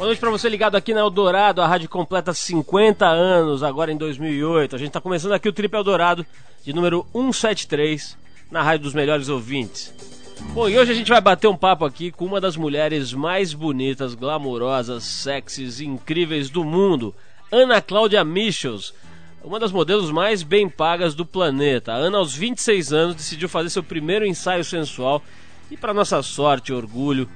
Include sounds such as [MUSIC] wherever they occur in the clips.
Boa noite para você ligado aqui na Eldorado. A rádio completa 50 anos agora em 2008. A gente está começando aqui o Trip Eldorado de número 173 na rádio dos melhores ouvintes. Bom, e hoje a gente vai bater um papo aqui com uma das mulheres mais bonitas, glamurosas, sexys e incríveis do mundo, Ana Cláudia Michels, uma das modelos mais bem pagas do planeta. A Ana, aos 26 anos, decidiu fazer seu primeiro ensaio sensual e, para nossa sorte e orgulho,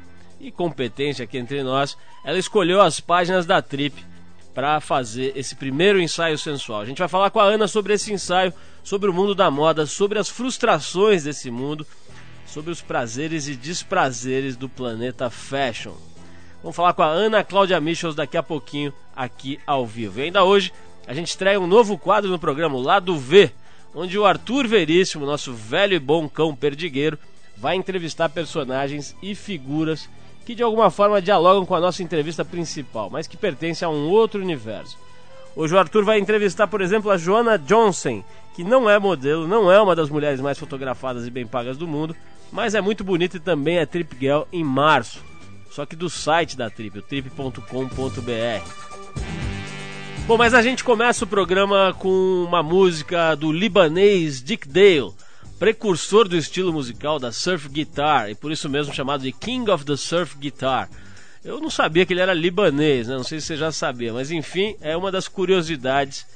e competência aqui entre nós, ela escolheu as páginas da Trip para fazer esse primeiro ensaio sensual. A gente vai falar com a Ana sobre esse ensaio, sobre o mundo da moda, sobre as frustrações desse mundo, sobre os prazeres e desprazeres do planeta fashion. Vamos falar com a Ana Cláudia Michels daqui a pouquinho aqui ao vivo. E ainda hoje a gente estreia um novo quadro no programa, Lado V, onde o Arthur Veríssimo, nosso velho e bom cão perdigueiro, vai entrevistar personagens e figuras que de alguma forma dialogam com a nossa entrevista principal, mas que pertence a um outro universo. Hoje o Arthur vai entrevistar, por exemplo, a Joanna Johnson, que não é modelo, não é uma das mulheres mais fotografadas e bem pagas do mundo, mas é muito bonita e também é Trip Girl em março. Só que do site da Trip, o trip.com.br. Bom, mas a gente começa o programa com uma música do libanês Dick Dale precursor do estilo musical da surf guitar e por isso mesmo chamado de King of the Surf Guitar. Eu não sabia que ele era libanês, né? não sei se você já sabia, mas enfim, é uma das curiosidades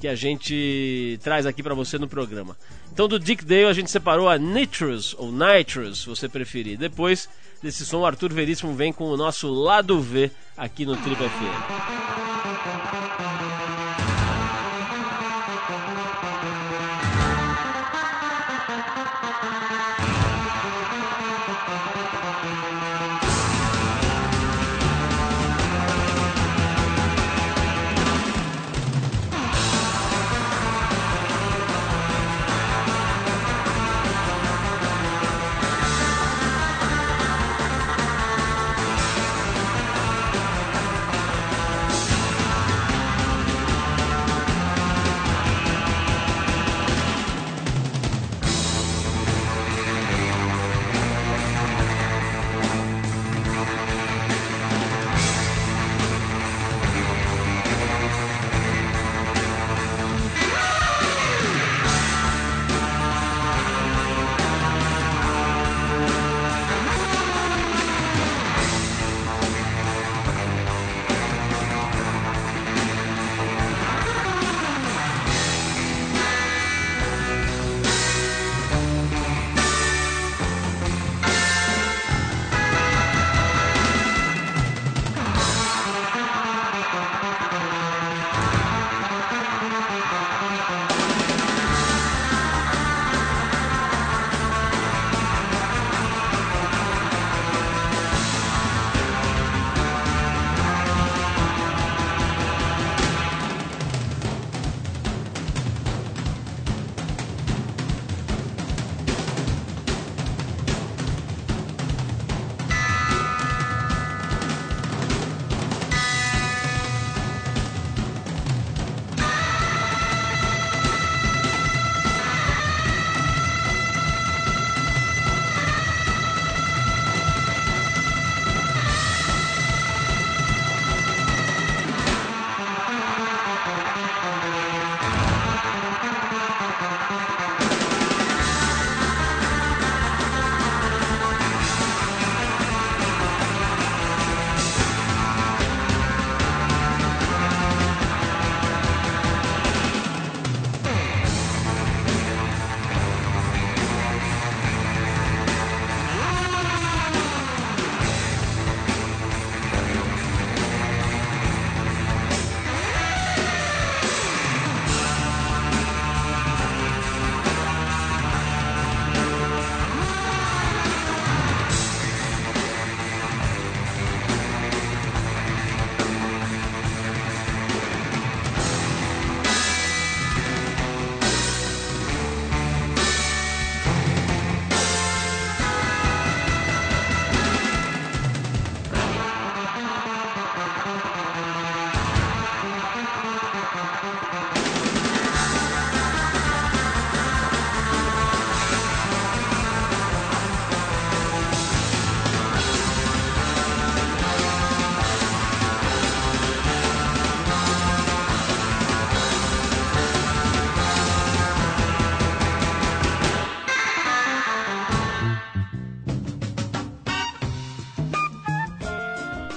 que a gente traz aqui para você no programa. Então do Dick Dale a gente separou a Nitrous ou Nitrous, se você preferir. Depois desse som, o Arthur Veríssimo vem com o nosso lado V aqui no Trip FM.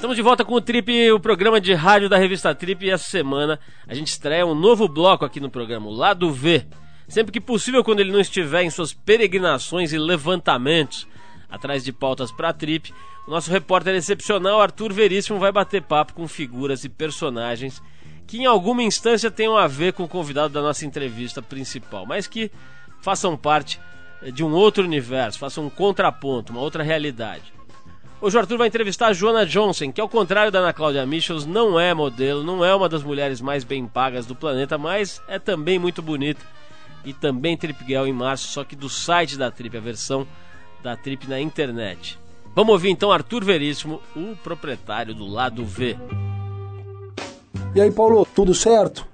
Estamos de volta com o Trip, o programa de rádio da revista Trip. E essa semana a gente estreia um novo bloco aqui no programa, o Lado V. Sempre que possível, quando ele não estiver em suas peregrinações e levantamentos atrás de pautas para a Trip, o nosso repórter excepcional Arthur Veríssimo vai bater papo com figuras e personagens que em alguma instância tenham a ver com o convidado da nossa entrevista principal, mas que façam parte de um outro universo, façam um contraponto, uma outra realidade. Hoje o Arthur vai entrevistar a Joana Johnson, que ao contrário da Ana Cláudia Michels, não é modelo, não é uma das mulheres mais bem pagas do planeta, mas é também muito bonita. E também Trip Girl em março, só que do site da Trip, a versão da Trip na internet. Vamos ouvir então Arthur Veríssimo, o proprietário do Lado V. E aí, Paulo, tudo certo?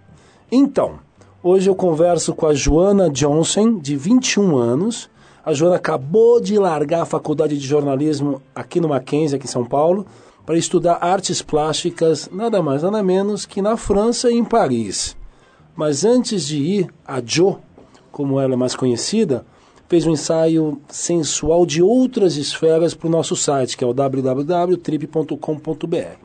Então, hoje eu converso com a Joana Johnson, de 21 anos, a Joana acabou de largar a faculdade de jornalismo aqui no Mackenzie, aqui em São Paulo, para estudar artes plásticas, nada mais nada menos que na França e em Paris. Mas antes de ir, a Jo, como ela é mais conhecida, fez um ensaio sensual de outras esferas para o nosso site, que é o www.trip.com.br.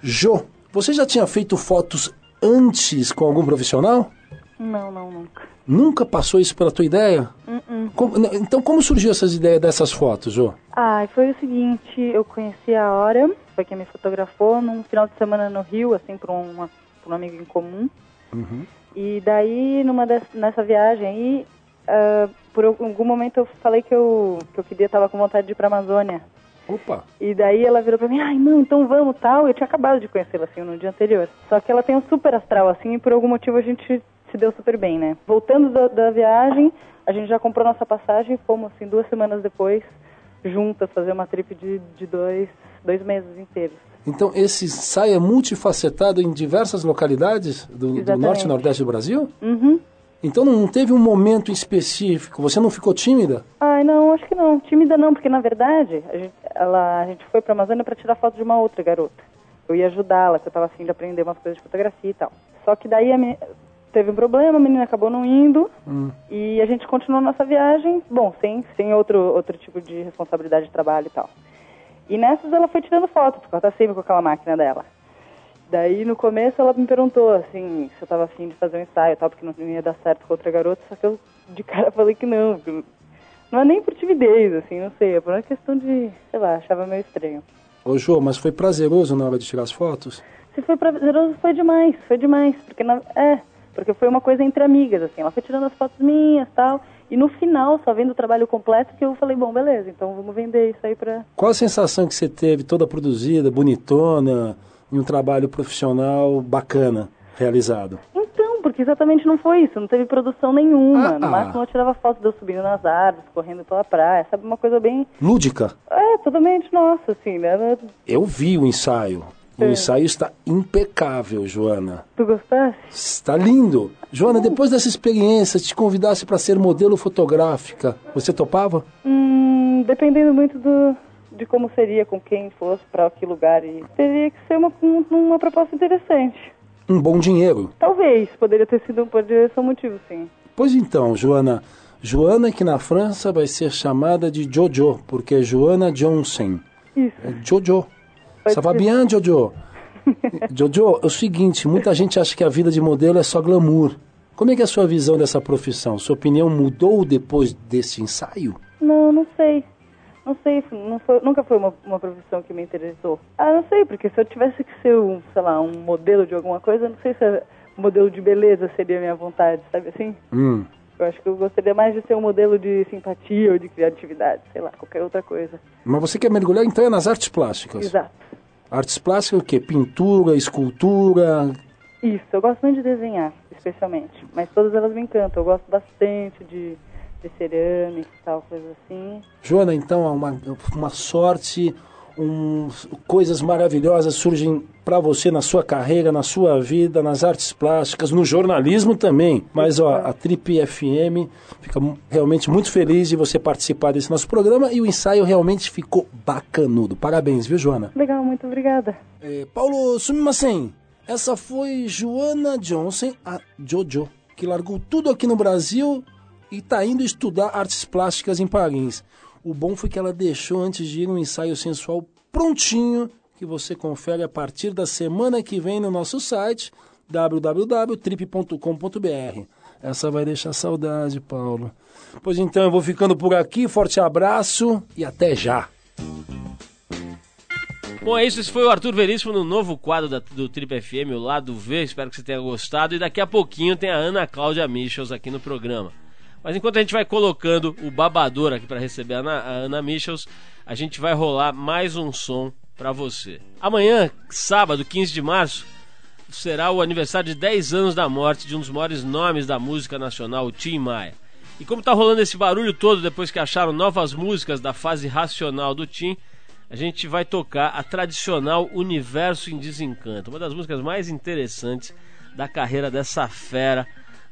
Jo, você já tinha feito fotos antes com algum profissional? Não, não, nunca. Nunca passou isso pela tua ideia? Uh -uh. Como, então, como surgiu essas ideias dessas fotos, Jô? Ah, foi o seguinte, eu conheci a Hora, foi quem me fotografou, num final de semana no Rio, assim, por, uma, por um amigo em comum. Uhum. E daí, numa des, nessa viagem aí, uh, por algum momento eu falei que eu, que eu queria, tava com vontade de ir pra Amazônia. Opa! E daí ela virou pra mim, ai não, então vamos, tal. Eu tinha acabado de conhecê-la, assim, no dia anterior. Só que ela tem um super astral, assim, e por algum motivo a gente se deu super bem, né? Voltando da, da viagem, a gente já comprou nossa passagem e fomos, assim, duas semanas depois, juntas, fazer uma trip de, de dois, dois meses inteiros. Então, esse ensaio é multifacetado em diversas localidades do, do norte e nordeste do Brasil? Uhum. Então, não teve um momento específico? Você não ficou tímida? Ai, não, acho que não. Tímida não, porque na verdade a gente, ela, a gente foi pra Amazônia para tirar foto de uma outra garota. Eu ia ajudá-la, que eu tava afim de aprender umas coisas de fotografia e tal. Só que daí a me... teve um problema, a menina acabou não indo Hum. e a gente continuou nossa viagem, bom, sem, sem outro, outro tipo de responsabilidade de trabalho e tal. E nessas ela foi tirando fotos, porque ela tá sempre com aquela máquina dela. Daí no começo ela me perguntou assim se eu tava afim de fazer um ensaio e tal, porque não ia dar certo com outra garota, só que eu de cara [LAUGHS] falei que não. Não é nem por timidez, assim, não sei, é por uma questão de, sei lá, achava meio estranho. Ô, Jô, mas foi prazeroso na hora de tirar as fotos? Se foi prazeroso, foi demais, foi demais, porque na, é, porque foi uma coisa entre amigas, assim, ela foi tirando as fotos minhas tal, e no final, só vendo o trabalho completo, que eu falei, bom, beleza, então vamos vender isso aí pra... Qual a sensação que você teve, toda produzida, bonitona, em um trabalho profissional bacana realizado? Então, porque exatamente não foi isso, não teve produção nenhuma, Ah, no ah. máximo eu tirava foto de eu subindo nas árvores, correndo pela praia, sabe, uma coisa bem, Lúdica? é, totalmente nossa, assim, né, Eu vi o ensaio. O É. ensaio está impecável, Joana. tu gostasse? Está lindo. Joana, depois dessa experiência, te convidasse para ser modelo fotográfica, você topava? Hum, dependendo muito do, de como seria, com quem fosse, pra que lugar, e teria que ser uma, um- uma proposta interessante. Um bom dinheiro. Talvez, poderia ter sido, ser um motivo, sim. Pois então, Joana. Joana que na França vai ser chamada de Jojo, porque é Joana Johnson. Isso. É Jojo. Pode Ça va ser. bien, Jojo? [LAUGHS] Jojo, é o seguinte, muita gente acha que a vida de modelo é só glamour. Como é que é a sua visão dessa profissão? Sua opinião mudou depois desse ensaio? Não, não sei. Não sei, não foi- nunca foi uma, uma profissão que me interessou. Ah, não sei, porque se eu tivesse que ser um, sei lá, um modelo de alguma coisa, não sei se um modelo de beleza seria a minha vontade, sabe assim? Hum. Eu acho que eu gostaria mais de ser um modelo de simpatia ou de criatividade, sei lá, qualquer outra coisa. Mas você quer mergulhar então é nas artes plásticas? Exato. Artes plásticas o quê? Pintura, escultura. Isso, eu gosto muito de desenhar, especialmente. Mas todas elas me encantam. Eu gosto bastante de, de cerâmica e tal, coisa assim. Joana, então, é uma, uma sorte, um, coisas maravilhosas surgem para você na sua carreira, na sua vida, nas artes plásticas, no jornalismo também. Mas ó, a Trip FM fica realmente muito feliz de você participar desse nosso programa e o ensaio realmente ficou bacanudo. Parabéns, viu, Joana? Legal, muito obrigada. É, Paulo Sumimasen, essa foi Joana Johnson, a Jojo, que largou tudo aqui no Brasil e está indo estudar artes plásticas em Paris. O bom foi que ela deixou antes de ir um ensaio sensual prontinho, que você confere a partir da semana que vem no nosso site www.trip.com.br. Essa vai deixar saudade, Paulo. Pois então, eu vou ficando por aqui. Forte abraço e até já. Bom, é isso. Esse foi o Arthur Veríssimo no novo quadro da, do Trip FM, o Lado V. Espero que você tenha gostado. E daqui a pouquinho tem a Ana Cláudia Michels aqui no programa. Mas enquanto a gente vai colocando o babador aqui para receber a Ana, a Ana Michels, a gente vai rolar mais um som para você. Amanhã, sábado, 15 de março, será o aniversário de 10 anos da morte de um dos maiores nomes da música nacional, o Tim Maia. E como tá rolando esse barulho todo depois que acharam novas músicas da fase racional do Tim, a gente vai tocar a tradicional Universo em Desencanto, uma das músicas mais interessantes da carreira dessa fera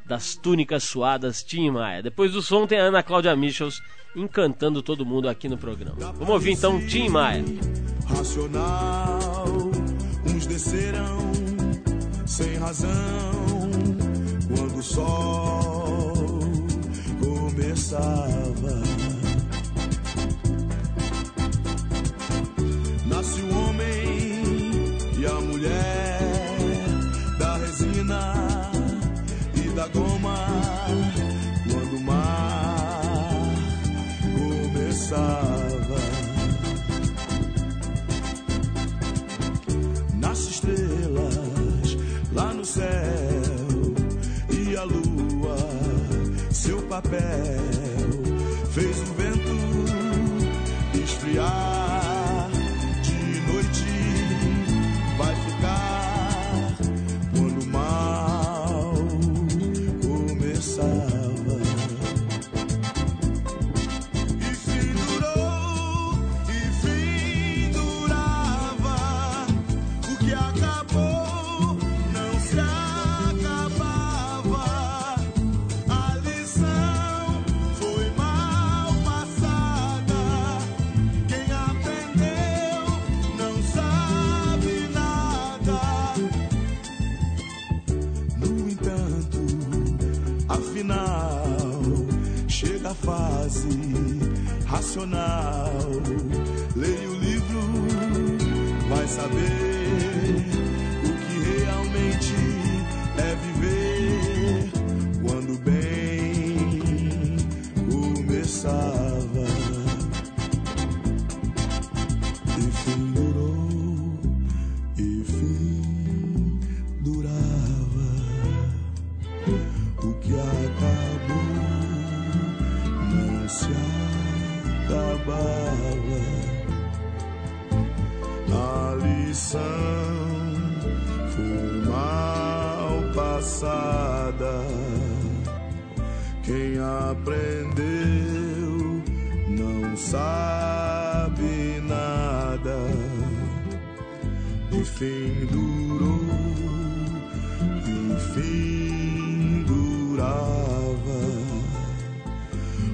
das túnicas suadas Tim Maia. Depois do som tem a Ana Cláudia Michels encantando todo mundo aqui no programa. Vamos ouvir então Tim Maia. Racional, uns descerão sem razão quando o sol começava. Nasce o homem e a mulher da resina e da goma começava. Nasce estrelas lá no céu e a lua seu papel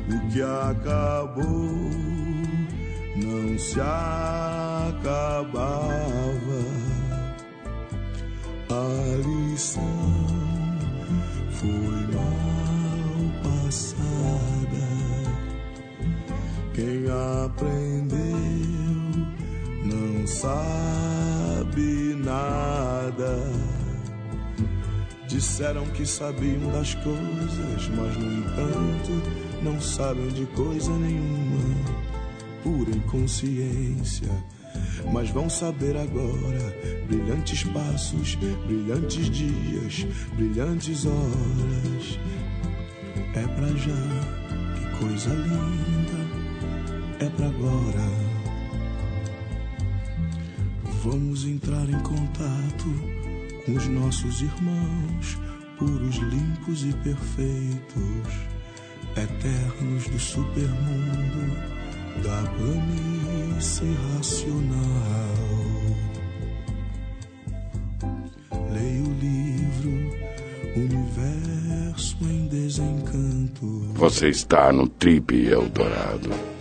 O que acabou não se acabava. A lição foi mal passada. Quem aprendeu não sabe nada. Disseram que sabiam das coisas, mas no entanto não sabem de coisa nenhuma pura inconsciência. Mas vão saber agora brilhantes passos, brilhantes dias, brilhantes horas. É pra já, que coisa linda, é pra agora. Vamos entrar em contato com os nossos irmãos, puros, limpos e perfeitos, eternos do supermundo da planície racional. Leia o livro Universo em Desencanto. Você está no Trip Eldorado.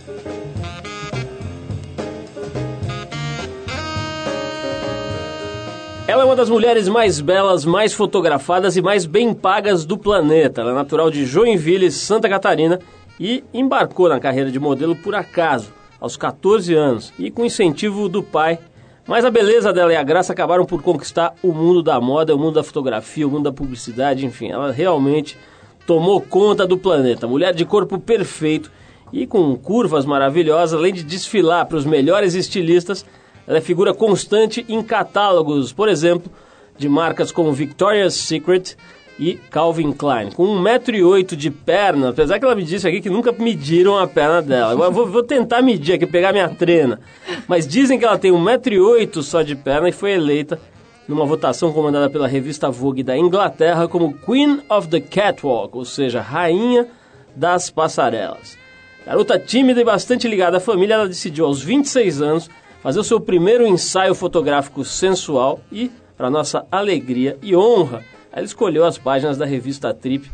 Ela é uma das mulheres mais belas, mais fotografadas e mais bem pagas do planeta. Ela é natural de Joinville, Santa Catarina e embarcou na carreira de modelo por acaso, aos 14 anos, e com incentivo do pai, Mas a beleza dela e a graça acabaram por conquistar o mundo da moda, o mundo da fotografia, o mundo da publicidade, enfim, ela realmente tomou conta do planeta. Mulher de corpo perfeito e com curvas maravilhosas, além de desfilar para os melhores estilistas, ela é figura constante em catálogos, por exemplo, de marcas como Victoria's Secret e Calvin Klein. Com 1,8m de perna, apesar que ela me disse aqui que nunca mediram a perna dela. Agora vou, vou tentar medir aqui, pegar minha trena. Mas dizem que ela tem 1,8m só de perna e foi eleita numa votação comandada pela revista Vogue da Inglaterra como Queen of the Catwalk, ou seja, rainha das passarelas. Garota tímida e bastante ligada à família, ela decidiu aos 26 anos fazer o seu primeiro ensaio fotográfico sensual e, para nossa alegria e honra, ela escolheu as páginas da revista Trip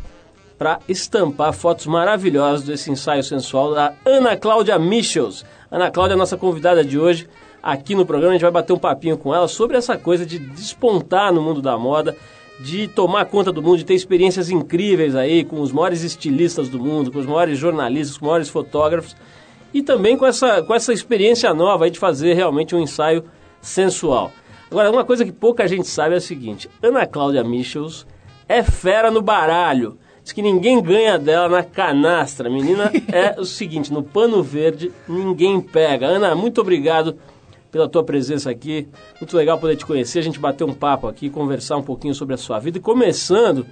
para estampar fotos maravilhosas desse ensaio sensual da Ana Cláudia Michels. Ana Cláudia é nossa convidada de hoje aqui no programa. A gente vai bater um papinho com ela sobre essa coisa de despontar no mundo da moda, de tomar conta do mundo, de ter experiências incríveis aí com os maiores estilistas do mundo, com os maiores jornalistas, com os maiores fotógrafos e também com essa, com essa experiência nova de fazer realmente um ensaio sensual. Agora, uma coisa que pouca gente sabe é o seguinte: Ana Cláudia Michels é fera no baralho. Diz que ninguém ganha dela na canastra. A menina [LAUGHS] é o seguinte: no pano verde ninguém pega. Ana, muito obrigado pela tua presença aqui. Muito legal poder te conhecer, a gente bater um papo aqui, conversar um pouquinho sobre a sua vida. E começando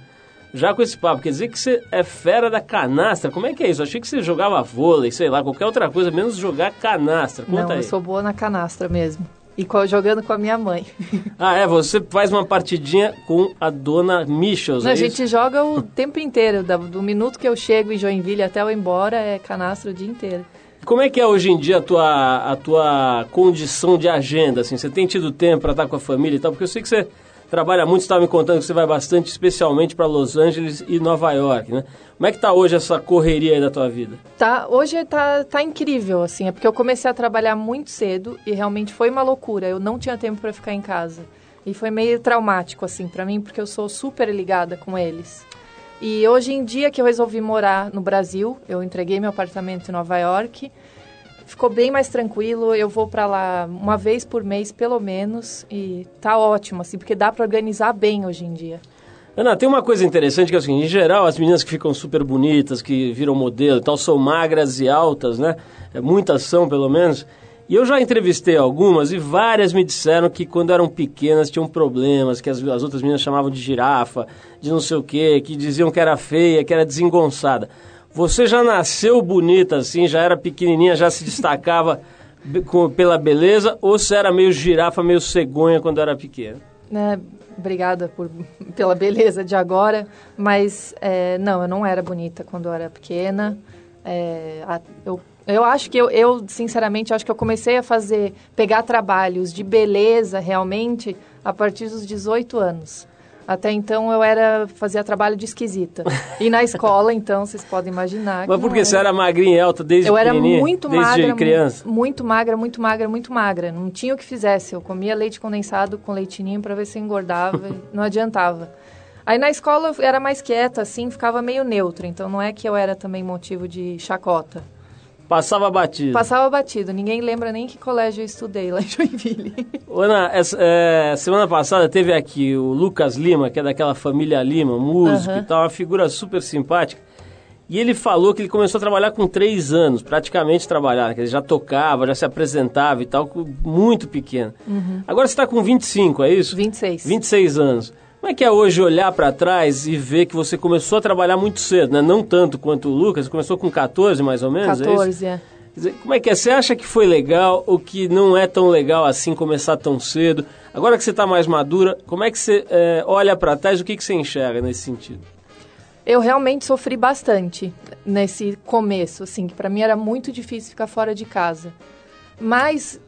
já com esse papo, quer dizer que você é fera da canastra. Como é que é isso? Eu achei que você jogava vôlei, sei lá, qualquer outra coisa, menos jogar canastra. Conta Não, aí. eu sou boa na canastra mesmo. E co- jogando com a minha mãe. [LAUGHS] Ah, é, você faz uma partidinha com a dona Michels, Não, é a gente isso? joga o tempo inteiro. da- Do minuto que eu chego em Joinville até eu ir embora, é canastra o dia inteiro. Como é que é hoje em dia a tua, a tua condição de agenda? Assim? Você tem tido tempo para estar com a família e tal? Porque eu sei que você trabalha muito, estava me contando que você vai bastante, especialmente para Los Angeles e Nova York, né? Como é que tá hoje essa correria aí da tua vida? Tá, hoje tá, tá incrível, assim. É porque eu comecei a trabalhar muito cedo e realmente foi uma loucura. Eu não tinha tempo para ficar em casa. E foi meio traumático, assim, para mim, porque eu sou super ligada com eles. E hoje em dia que eu resolvi morar no Brasil, eu entreguei meu apartamento em Nova York. Ficou bem mais tranquilo, eu vou para lá uma vez por mês, pelo menos, e tá ótimo, assim, porque dá para organizar bem hoje em dia. Ana, tem uma coisa interessante que é assim, em geral, as meninas que ficam super bonitas, que viram modelo e tal, são magras e altas, né? É, muitas são, pelo menos. E eu já entrevistei algumas e várias me disseram que quando eram pequenas tinham problemas, que as, as outras meninas chamavam de girafa, de não sei o quê, que diziam que era feia, que era desengonçada. Você já nasceu bonita assim, já era pequenininha, já se destacava com- pela beleza, ou você era meio girafa, meio cegonha quando era pequena? né, obrigada por, pela beleza de agora, mas é, não, eu não era bonita quando eu era pequena. É, a- eu, eu acho que eu, eu, sinceramente, acho que eu comecei a fazer, pegar trabalhos de beleza realmente a partir dos 18 anos. Até então eu era fazia trabalho de esquisita. E na escola, [LAUGHS] então, vocês podem imaginar. Mas que por não que você era magrinha e alta desde eu era muito magra, criança? mu- muito magra, muito magra, muito magra. Não tinha o que fizesse. Eu comia leite condensado com leitinho para ver se engordava, não adiantava. Aí na escola eu era mais quieta, assim, ficava meio neutra. Então não é que eu era também motivo de chacota. Passava batido. Passava batido. Ninguém lembra nem que colégio eu estudei lá em Joinville. [LAUGHS] Ana, essa, é, semana passada teve aqui o Lucas Lima, que é daquela família Lima, músico e tal, uma figura super simpática. E ele falou que ele começou a trabalhar com três anos, praticamente trabalhar, que ele já tocava, já se apresentava e tal, muito pequeno. Agora você está com 25, é isso? 26. 26 anos. Como é que é hoje olhar para trás e ver que você começou a trabalhar muito cedo, né? Não tanto quanto o Lucas, começou com 14 mais ou menos, é isso? 14, é. Dizer, como é que é? Você acha que foi legal ou que não é tão legal assim começar tão cedo? Agora que você está mais madura, como é que você é, olha para trás? O que, que você enxerga nesse sentido? Eu realmente sofri bastante nesse começo, assim, que para mim era muito difícil ficar fora de casa. Mas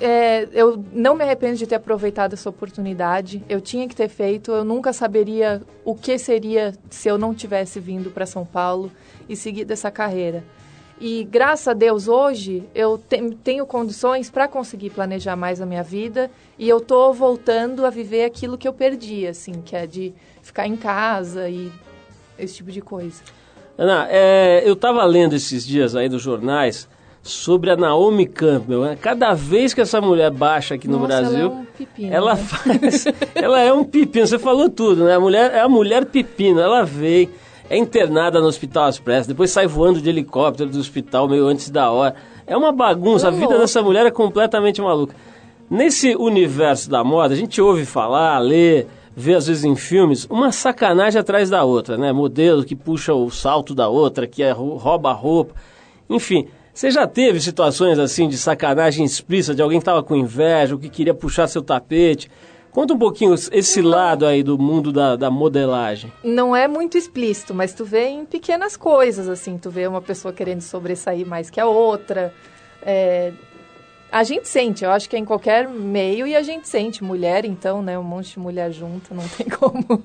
é, eu não me arrependo de ter aproveitado essa oportunidade. Eu tinha que ter feito. Eu nunca saberia o que seria se eu não tivesse vindo para São Paulo e seguido essa carreira. E graças a Deus hoje eu te- tenho condições para conseguir planejar mais a minha vida e eu tô voltando a viver aquilo que eu perdi, assim, que é de ficar em casa e esse tipo de coisa. Ana, é, eu estava lendo esses dias aí dos jornais sobre a Naomi Campbell. né? Cada vez que essa mulher baixa aqui no Nossa, ela Brasil, é um pepino, ela né? faz. [LAUGHS] ela é um pepino, você falou tudo, né? A mulher é a mulher pepino, ela veio, é internada no Hospital Express, depois sai voando de helicóptero do hospital meio antes da hora. É uma bagunça, a vida dessa mulher é completamente maluca. Nesse universo da moda, a gente ouve falar, lê, vê às vezes em filmes, uma sacanagem atrás da outra, né? Modelo que puxa o salto da outra, que é, rou- rouba a roupa. Enfim, você já teve situações assim de sacanagem explícita, de alguém que estava com inveja, ou que queria puxar seu tapete? Conta um pouquinho esse lado aí do mundo da, da modelagem. Não é muito explícito, mas tu vê em pequenas coisas, assim. Tu vê uma pessoa querendo sobressair mais que a outra. É, A gente sente, eu acho que é em qualquer meio e a gente sente. Mulher, então, né? Um monte de mulher junto, não tem [LAUGHS] como.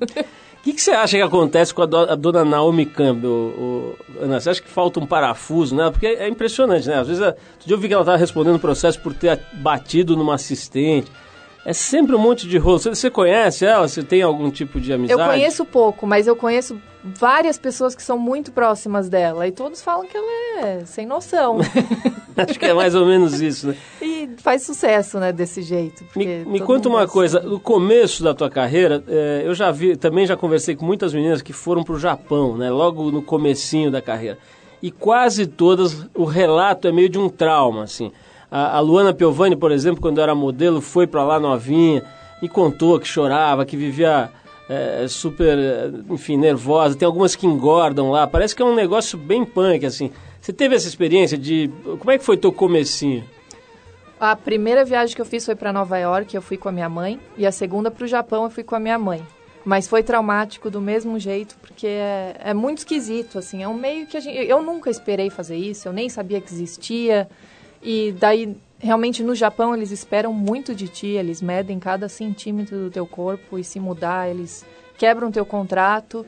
O que, que você acha que acontece com a, do- a dona Naomi Campbell, o- Ana? Você acha que falta um parafuso nela? Porque é impressionante, né? Às vezes, a- eu vi que ela estava respondendo o processo por ter batido numa assistente. É sempre um monte de rolo. Você, você conhece ela? Você tem algum tipo de amizade? Eu conheço pouco, mas eu conheço várias pessoas que são muito próximas dela. E todos falam que ela é sem noção. [LAUGHS] Acho que é mais ou menos isso, né? e faz sucesso, né, desse jeito. Me, me conta uma é coisa, no começo da tua carreira, eh, eu já vi, também já conversei com muitas meninas que foram para o Japão, né? Logo no comecinho da carreira. E quase todas, o relato é meio de um trauma, assim. A, a Luana Piovani, por exemplo, quando era modelo, foi para lá novinha e contou que chorava, que vivia eh, super, eh, enfim, nervosa. Tem algumas que engordam lá. Parece que é um negócio bem punk, assim. Você teve essa experiência de... Como é que foi teu comecinho? A primeira viagem que eu fiz foi para Nova York, eu fui com a minha mãe, e a segunda para o Japão eu fui com a minha mãe. Mas foi traumático do mesmo jeito, porque é, é muito esquisito, assim, é um meio que a gente, eu nunca esperei fazer isso, eu nem sabia que existia. E daí, realmente no Japão eles esperam muito de ti, eles medem cada centímetro do teu corpo e se mudar, eles quebram teu contrato.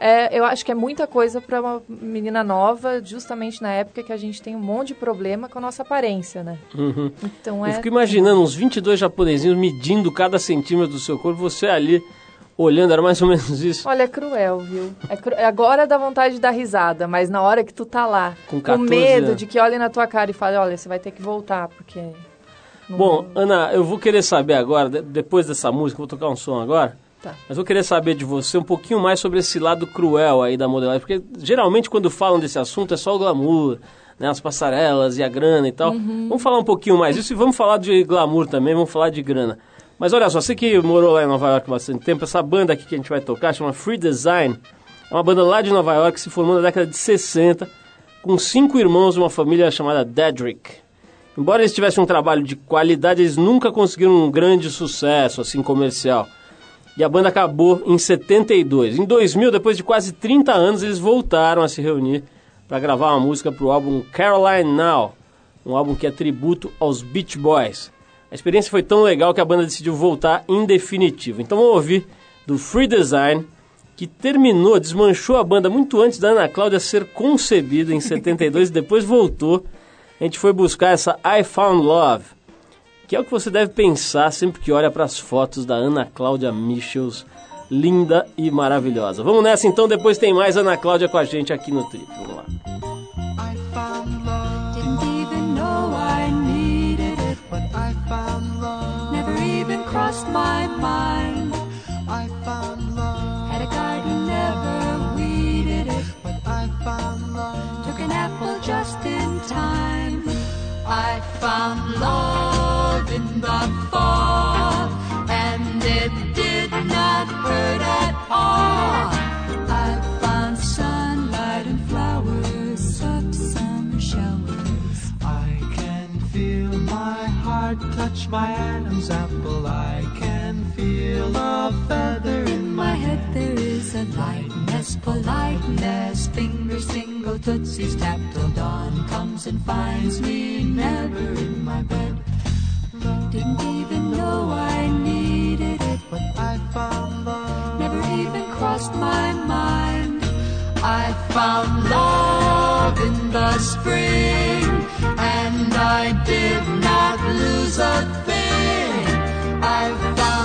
É, eu acho que é muita coisa para uma menina nova, justamente na época que a gente tem um monte de problema com a nossa aparência, né? Uhum. Então Eu é. fico imaginando uns 22 japonesinhos medindo cada centímetro do seu corpo, você ali olhando, era mais ou menos isso. Olha, é cruel, viu? É cru- Agora dá vontade de dar risada, mas na hora que tu tá lá, Com com 14 medo anos. de que olhem na tua cara e falem, olha, você vai ter que voltar, porque... não- Bom, Ana, eu vou querer saber agora, de- depois dessa música, vou tocar um som agora, Tá. mas vou querer saber de você um pouquinho mais sobre esse lado cruel aí da modelagem, porque geralmente quando falam desse assunto é só o glamour, né, as passarelas e a grana e tal. Vamos falar um pouquinho mais disso e vamos falar de glamour também, vamos falar de grana. Mas olha só, você que morou lá em Nova York há bastante tempo, essa banda aqui que a gente vai tocar chama Free Design. É uma banda lá de Nova York que se formou na década de 60, com cinco irmãos de uma família chamada Dedrick. Embora eles tivessem um trabalho de qualidade, eles nunca conseguiram um grande sucesso, assim, comercial. E a banda acabou em 72. Em 2000, depois de quase 30 anos, eles voltaram a se reunir para gravar uma música para o álbum Caroline Now, um álbum que é tributo aos Beach Boys. A experiência foi tão legal que a banda decidiu voltar em definitivo. Então vamos ouvir do Free Design, que terminou, desmanchou a banda muito antes da Ana Cláudia ser concebida em 72 e depois voltou. A gente foi buscar essa I Found Love, que é o que você deve pensar sempre que olha para as fotos da Ana Cláudia Michels, linda e maravilhosa. Vamos nessa então, depois tem mais Ana Cláudia com a gente aqui no Trip. Vamos lá. Crossed my mind. I found love. Had a garden, never weeded it. But I found love. Took an apple just in time. I found love in the fall, and it did not hurt at all. I found sunlight and flowers, soft summer showers. I can feel my heart touch my Adam's apple. I can feel a feather In my head there is a lightness, politeness. Fingers tingle, tootsies tap till dawn comes and finds me never in my bed. Didn't even know I needed it. But I found love. Never even crossed my mind. I found love in the spring, and I did not lose a thing. I found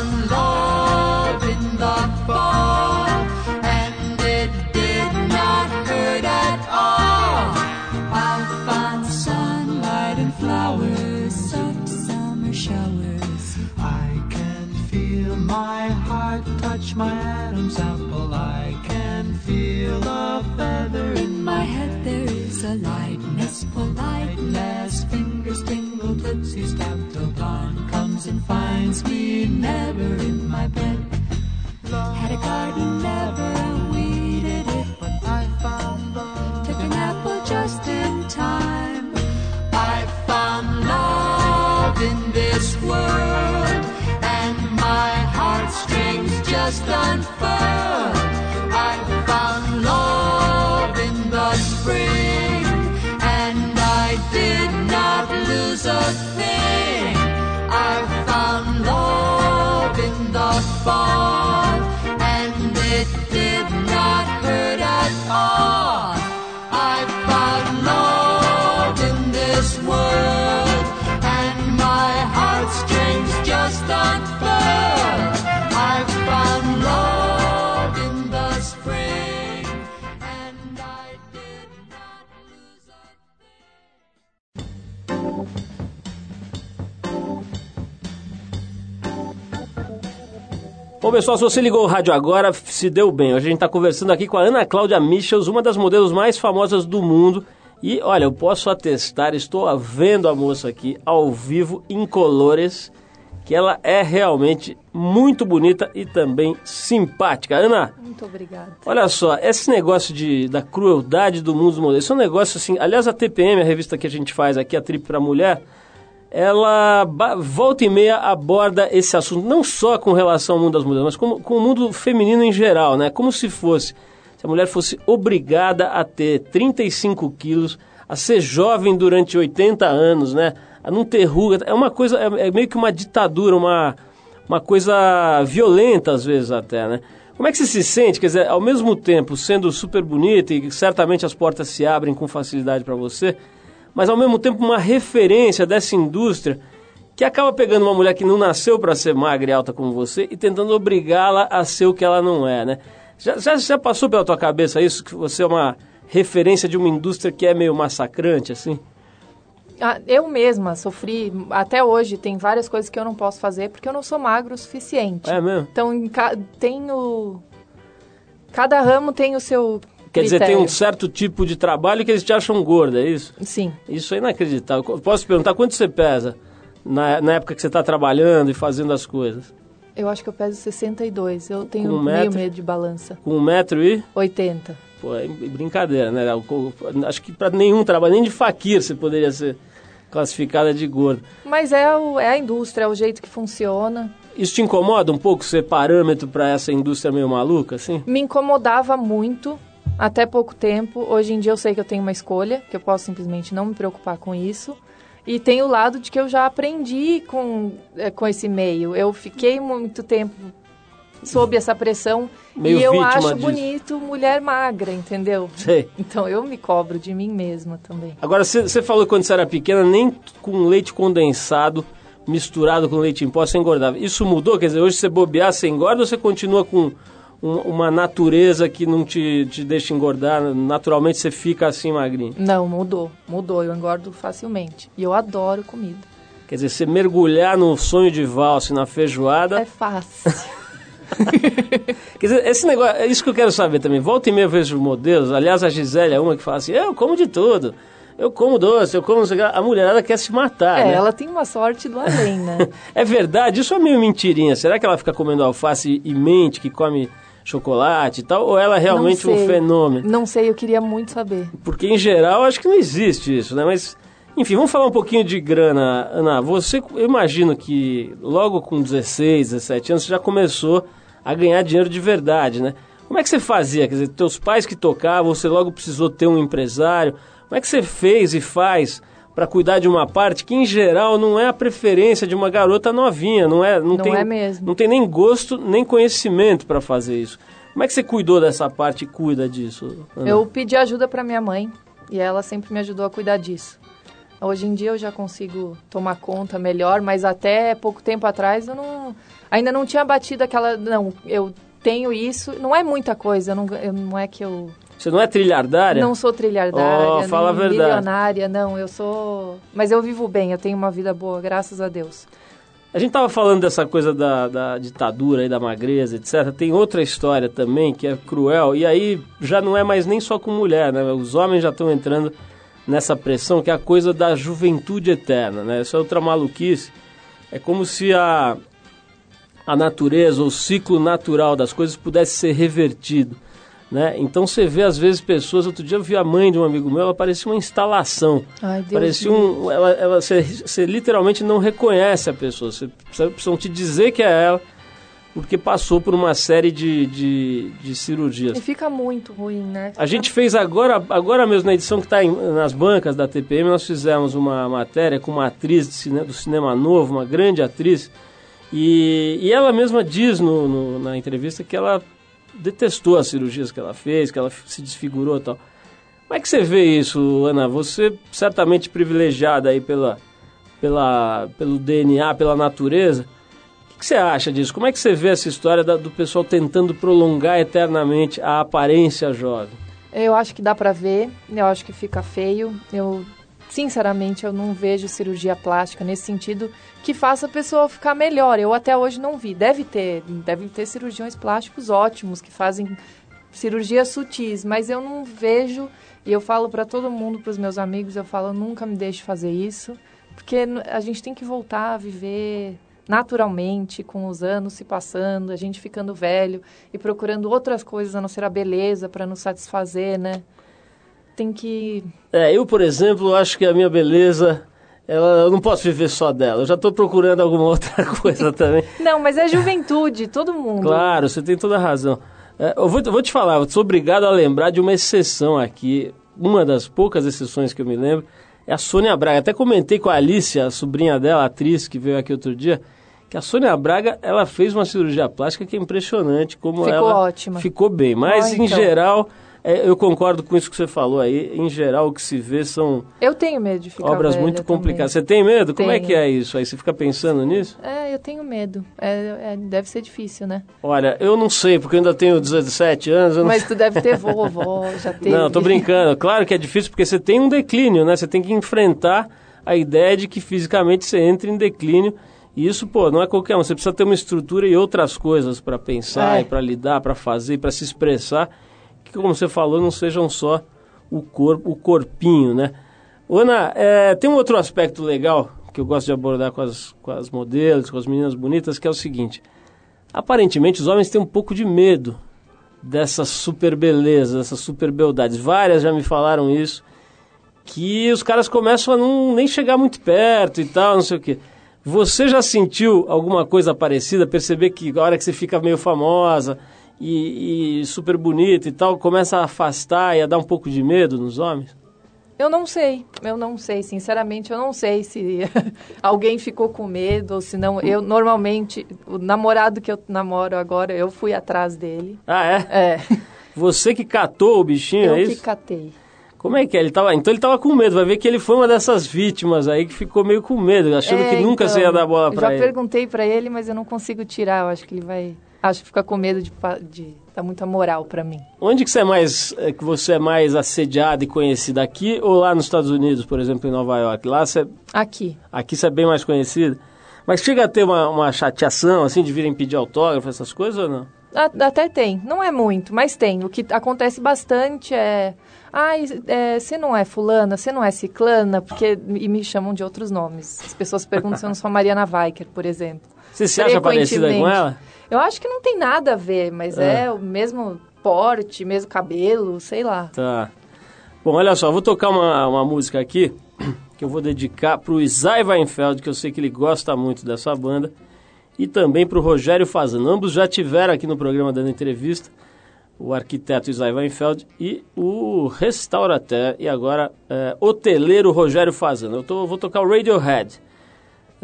my Adam's apple, I can feel a feather in my head. There is a lightness, politeness, fingers tingle, tootsies tap till dawn comes and finds me never in my bed. Had a garden, never weeded it, but I found love. took an apple just in time. I found love in this Bom, pessoal, se você ligou o rádio agora, se deu bem. Hoje a gente está conversando aqui com a Ana Cláudia Michels, uma das modelos mais famosas do mundo. E olha, eu posso atestar, estou vendo a moça aqui ao vivo, em colores, que ela é realmente muito bonita e também simpática. Ana, Muito obrigada. Olha só, esse negócio de, da crueldade do mundo dos modelos, isso é um negócio assim. Aliás, a TPM, a revista que a gente faz aqui, a Trip para Mulher, ela volta e meia aborda esse assunto, não só com relação ao mundo das mulheres, mas como, com o mundo feminino em geral, né? Como se fosse, se a mulher fosse obrigada a ter 35 quilos, a ser jovem durante 80 anos, né? A não ter ruga. É uma coisa, é, é meio que uma ditadura, uma, uma coisa violenta às vezes até, né? Como é que você se sente, quer dizer, ao mesmo tempo sendo super bonita e certamente as portas se abrem com facilidade para você, mas ao mesmo tempo uma referência dessa indústria que acaba pegando uma mulher que não nasceu para ser magra e alta como você e tentando obrigá-la a ser o que ela não é, né? Já, já, já passou pela tua cabeça isso, que você é uma referência de uma indústria que é meio massacrante, assim? Ah, eu mesma sofri, até hoje, tem várias coisas que eu não posso fazer porque eu não sou magro o suficiente. É mesmo? Então, em ca- tem o... Cada ramo tem o seu Quer dizer, tem um certo tipo de trabalho que eles te acham gorda, é isso? Sim. Isso é inacreditável. Posso te perguntar quanto você pesa na, na época que você está trabalhando e fazendo as coisas? Eu acho que eu peso 62. Eu tenho um meio metro? medo de balança. Com um metro e... 80. Pô, é brincadeira, né? Acho que para nenhum trabalho, nem de faquir você poderia ser classificada de gordo. Mas é, o, é a indústria, é o jeito que funciona. Isso te incomoda um pouco ser parâmetro para essa indústria meio maluca, assim? Me incomodava muito até pouco tempo. Hoje em dia eu sei que eu tenho uma escolha, que eu posso simplesmente não me preocupar com isso. E tem o lado de que eu já aprendi com, eh, com esse meio. Eu fiquei muito tempo sob essa pressão Meio e eu acho disso. bonito mulher magra, entendeu? Sei. [LAUGHS] Então eu me cobro de mim mesma também. Agora, você falou que quando você era pequena, nem com leite condensado misturado com leite em pó você engordava. Isso mudou? Quer dizer, hoje você bobear, você engorda ou você continua com uma natureza que não te, te deixa engordar? Naturalmente você fica assim magrinho. Não, mudou. Mudou. Eu engordo facilmente. E eu adoro comida. Quer dizer, você mergulhar no sonho de valsa e na feijoada... É fácil. [LAUGHS] Quer dizer, esse negócio, é isso que eu quero saber também. Volta e meia vejo modelos, aliás, a Gisele é uma que fala assim, eu como de tudo, eu como doce, eu como não sei o que lá." A mulherada quer se matar, é, né? ela tem uma sorte do além, né? [LAUGHS] É verdade, isso é meio mentirinha. Será que ela fica comendo alface e mente que come chocolate e tal? Ou ela é realmente um fenômeno? Não sei, eu queria muito saber. Porque em geral acho que não existe isso, né? Mas, enfim, vamos falar um pouquinho de grana. Ana, você, eu imagino que logo com 16, 17 anos você já começou a ganhar dinheiro de verdade, né? Como é que você fazia? Quer dizer, teus pais que tocavam, você logo precisou ter um empresário. Como é que você fez e faz para cuidar de uma parte que em geral não é a preferência de uma garota novinha, não é, não, Não tem, é mesmo. não tem nem gosto nem conhecimento para fazer isso. Como é que você cuidou dessa parte e cuida disso? Ana? Eu pedi ajuda para minha mãe e ela sempre me ajudou a cuidar disso. Hoje em dia eu já consigo tomar conta melhor, mas até pouco tempo atrás eu não, ainda não tinha batido aquela. Não, eu tenho isso. Não é muita coisa, não, não é que eu Você não é trilhardária? não sou trilhardária, Oh, fala a nem verdade. milionária, não. Eu sou. Mas eu vivo bem, eu tenho uma vida boa, graças a Deus. A gente tava falando dessa coisa da, da ditadura e da magreza, etc. Tem outra história também que é cruel, e aí já não é mais nem só com mulher, né? Os homens já estão entrando nessa pressão, que é a coisa da juventude eterna, né? Isso é outra maluquice. É como se a, a natureza, o ciclo natural das coisas pudesse ser revertido. Né? Então você vê às vezes pessoas. Outro dia eu vi a mãe de um amigo meu, ela parecia uma instalação. Ai, parecia um. Ela, ela, você, você literalmente não reconhece a pessoa. Você precisa- precisam te dizer que é ela, porque passou por uma série de, de, de cirurgias. E fica muito ruim, né? A gente fez agora, agora mesmo na edição que está nas bancas da TPM, nós fizemos uma matéria com uma atriz cine- do cinema novo, uma grande atriz, e, e ela mesma diz no, no- na entrevista que ela detestou as cirurgias que ela fez, que ela se desfigurou e tal. Como é que você vê isso, Ana? Você certamente privilegiada aí pela, pela, pelo DNA, pela natureza. O que você acha disso? Como é que você vê essa história da- do pessoal tentando prolongar eternamente a aparência jovem? Eu acho que dá pra ver, eu acho que fica feio. Eu, sinceramente, eu não vejo cirurgia plástica nesse sentido que faça a pessoa ficar melhor. Eu até hoje não vi. Deve ter, deve ter cirurgiões plásticos ótimos que fazem cirurgias sutis, mas eu não vejo e eu falo pra todo mundo, pros meus amigos, eu falo, nunca me deixe fazer isso, porque a gente tem que voltar a viver naturalmente, com os anos se passando, a gente ficando velho e procurando outras coisas a não ser a beleza para nos satisfazer, né? Tem que. É, eu, por exemplo, acho que a minha beleza, ela, eu não posso viver só dela. Eu já estou procurando alguma [LAUGHS] outra coisa também. Não, mas é juventude, todo mundo. Claro, você tem toda a razão. É, eu, vou, eu vou te falar, eu sou obrigado a lembrar de uma exceção aqui. Uma das poucas exceções que eu me lembro é a Sônia Braga. Até comentei com a Alicia, a sobrinha dela, a atriz que veio aqui outro dia, que a Sônia Braga ela fez uma cirurgia plástica que é impressionante como Ficou ela ótima. ficou bem. Mas Ah, em então. geral, é, eu concordo com isso que você falou aí. Em geral, o que se vê são Eu tenho medo de ficar obras muito também. complicadas. Você tem medo? Como é Tenho. que é isso aí? Você fica pensando nisso? É, eu tenho medo. É, é, deve ser difícil, né? Olha, eu não sei, porque eu ainda tenho 17 anos. Não Mas tu deve ter [LAUGHS] vovó, já teve. Não, tô brincando. Claro que é difícil porque você tem um declínio, né? Você tem que enfrentar a ideia de que fisicamente você entra em declínio. E isso, pô, não é qualquer um. Você precisa ter uma estrutura e outras coisas para pensar É. para lidar, para fazer, para se expressar, que como você falou, não sejam só o corpo, o corpinho, né? Ana, é, tem um outro aspecto legal que eu gosto de abordar com as, com as modelos, com as meninas bonitas, que é o seguinte: aparentemente os homens têm um pouco de medo dessa super beleza, dessas super beldades. Várias já me falaram isso, que os caras começam a não nem chegar muito perto e tal, não sei o quê. Você já sentiu alguma coisa parecida? Perceber que a hora que você fica meio famosa e, e super bonita e tal, começa a afastar e a dar um pouco de medo nos homens? Eu não sei, eu não sei, sinceramente, eu não sei se [LAUGHS] alguém ficou com medo ou se não. Eu normalmente, o namorado que eu namoro agora, eu fui atrás dele. Ah, é? É, Você que catou o bichinho, eu é que isso? catei. Como é que é? Ele tava, então ele tava com medo. Vai ver que ele foi uma dessas vítimas aí que ficou meio com medo, achando É, que nunca então, você ia dar bola eu pra Já ele. perguntei pra ele, mas eu não consigo tirar. Eu acho que ele vai. Acho que fica com medo de, de dar muita moral pra mim. Onde que você é mais é, que você é mais assediada e conhecida aqui ou lá nos Estados Unidos, por exemplo, em Nova York? Lá você Aqui. aqui você é bem mais conhecida. Mas chega a ter uma, uma chateação assim de virem pedir autógrafo, essas coisas ou não? Até tem, não é muito, mas tem. O que acontece bastante é. Ai, é, você não é fulana, você não é ciclana, porque. E me chamam de outros nomes. As pessoas perguntam se eu não sou a Mariana Weicker, por exemplo. Você se acha parecida com ela? Eu acho que não tem nada a ver, mas É. é, o mesmo porte, mesmo cabelo, sei lá. Tá. Bom, olha só, vou tocar uma, uma música aqui [CLEARS THROAT] que eu vou dedicar pro Isai Weinfeld, que eu sei que ele gosta muito dessa banda, e também pro Rogério Fazano. Ambos já tiveram aqui no programa dando entrevista, o arquiteto Isai Weinfeld e o restaurateur e agora é, hoteleiro Rogério Fazano. Eu tô- vou tocar o Radiohead.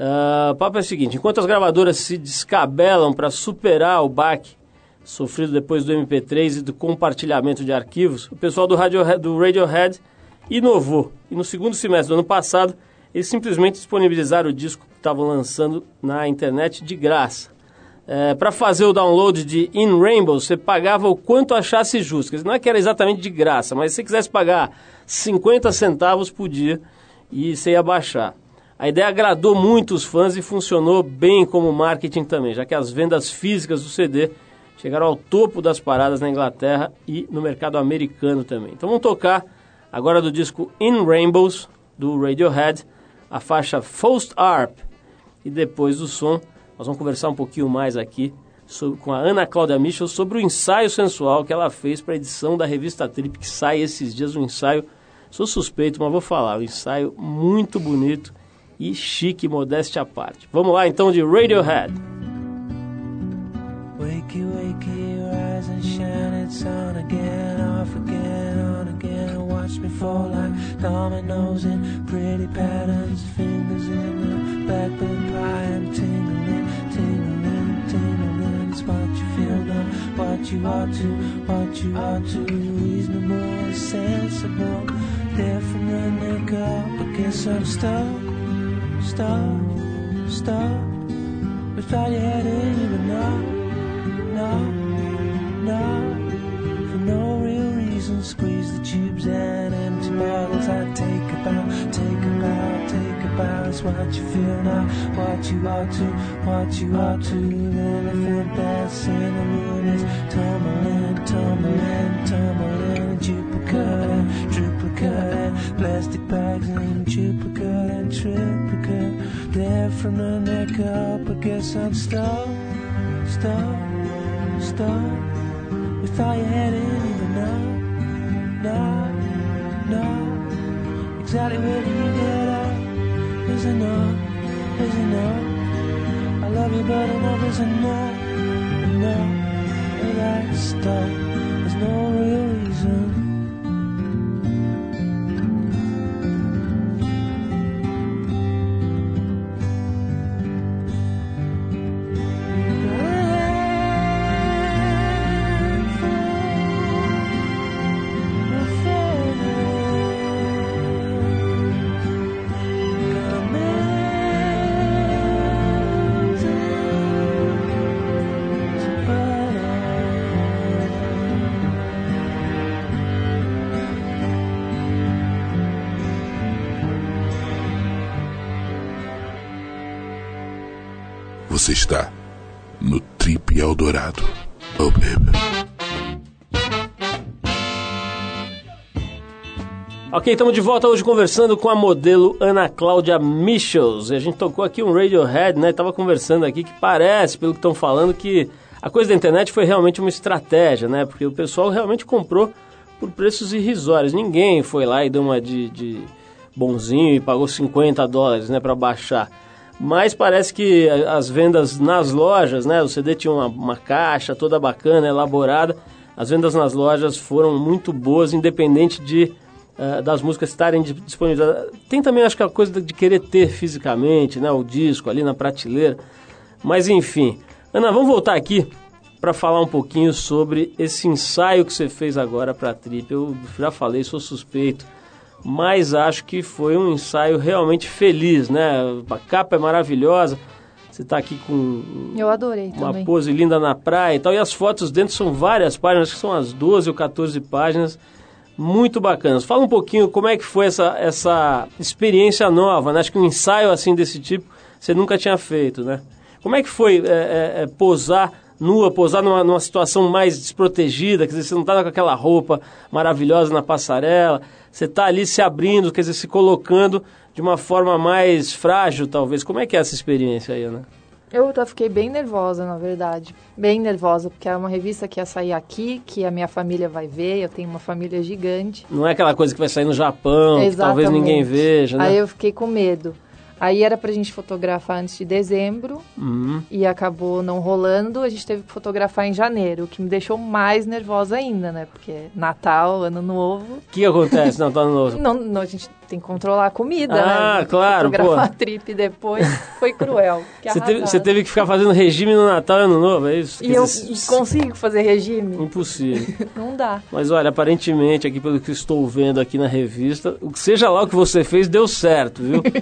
Ah, o papo é o seguinte: enquanto as gravadoras se descabelam para superar o baque sofrido depois do MP3 e do compartilhamento de arquivos, o pessoal do, Radiohead, do Radiohead inovou. E no segundo semestre do ano passado, eles simplesmente disponibilizaram o disco que estavam lançando na internet de graça. para fazer o download de In Rainbow, você pagava o quanto achasse justo. Não é que era exatamente de graça, mas se você quisesse pagar 50 centavos por dia, e você ia baixar. A ideia agradou muito os fãs e funcionou bem como marketing também, já que as vendas físicas do CD chegaram ao topo das paradas na Inglaterra e no mercado americano também. Então vamos tocar agora do disco In Rainbows, do Radiohead, a faixa Faust Arp. E depois do som, nós vamos conversar um pouquinho mais aqui sobre- com a Ana Cláudia Michel sobre o ensaio sensual que ela fez para a edição da revista Trip, que sai esses dias, um ensaio, sou suspeito, mas vou falar, um ensaio muito bonito e chique, modéstia à parte. Vamos lá então de Radiohead. Wakey, wakey, rise and shine. It's on again, off again, on again. Watch me fall like dominoes in pretty patterns. Fingers in the blackbird pie. I'm tingling, tingling, tingling. It's what you feel, not what you ought to, what you ought to. Reasonable, sensible. Neck up. I guess I'm stuck, stuck, stuck. Without your head in even know no, no, for no real reason. Squeeze the tubes and empty bottles. I take a bow, take a bow, take a bow. It's what you feel now, what you ought to, what you ought to. The elephant that's in the room is tumbling, tumbling, tumbling. Duplicate, duplicate, plastic bags and duplicate and triplicate. There from the neck up, I guess I'm stuck, stuck stuck without your head in even know, no, no. Exactly where do you get up? Is enough, is enough. I love you, but enough is enough, enough. Of that stuff, Ok, estamos de volta hoje conversando com a modelo Ana Cláudia Michels. A gente tocou aqui um Radiohead, né? Tava conversando aqui que parece, pelo que estão falando, que a coisa da internet foi realmente uma estratégia, né? Porque o pessoal realmente comprou por preços irrisórios. Ninguém foi lá e deu uma de, de bonzinho e pagou 50 dólares, né, para baixar. Mas parece que a- as vendas nas lojas, né? O CD tinha uma, uma caixa toda bacana, elaborada. As vendas nas lojas foram muito boas, independente de eh, das músicas estarem di- disponíveis. Tem também, acho que a coisa de querer ter fisicamente, né? O disco ali na prateleira. Mas enfim, Ana, vamos voltar aqui para falar um pouquinho sobre esse ensaio que você fez agora para a Trip. Eu já falei, sou suspeito, mas acho que foi um ensaio realmente feliz, né? A capa é maravilhosa. Você está aqui com Eu adorei uma também. pose linda na praia e tal. E as fotos dentro são várias páginas, acho que são as 12 ou 14 páginas, muito bacanas. Fala um pouquinho como é que foi essa, essa experiência nova, né? Acho que um ensaio assim desse tipo você nunca tinha feito, né? Como é que foi é, é, é, posar nua, posar numa, numa situação mais desprotegida, quer dizer, você não está com aquela roupa maravilhosa na passarela, você está ali se abrindo, quer dizer, se colocando de uma forma mais frágil, talvez. Como é que é essa experiência aí, né? Eu fiquei bem nervosa, na verdade. Bem nervosa, porque é uma revista que ia sair aqui, que a minha família vai ver. Eu tenho uma família gigante. Não é aquela coisa que vai sair no Japão, que talvez Exatamente. ninguém veja, né? Aí eu fiquei com medo. Aí era pra gente fotografar antes de dezembro Uhum. e acabou não rolando. A gente teve que fotografar em janeiro, o que me deixou mais nervosa ainda, né? Porque Natal, Ano Novo. O que acontece? Não, tá no... Não, não, a gente tem que controlar a comida, Ah, né? claro, Fotografar pô. a trip depois foi cruel. [LAUGHS] Você teve, você teve que ficar fazendo regime no Natal e Ano Novo, é isso? E eu dizer, consigo fazer regime? Impossível. [LAUGHS] Não dá. Mas olha, aparentemente, aqui pelo que estou vendo aqui na revista, o que seja lá o que você fez, deu certo, viu? [LAUGHS]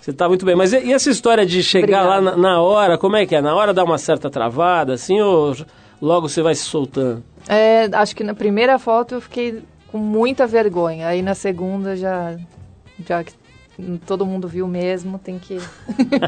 Você tá muito bem. Mas e, e essa história de chegar lá na, Obrigada. na hora, como é que é? Na hora dá uma certa travada, assim, ou logo você vai se soltando? É, acho que na primeira foto eu fiquei com muita vergonha. Aí na segunda já, já todo mundo viu mesmo, tem que.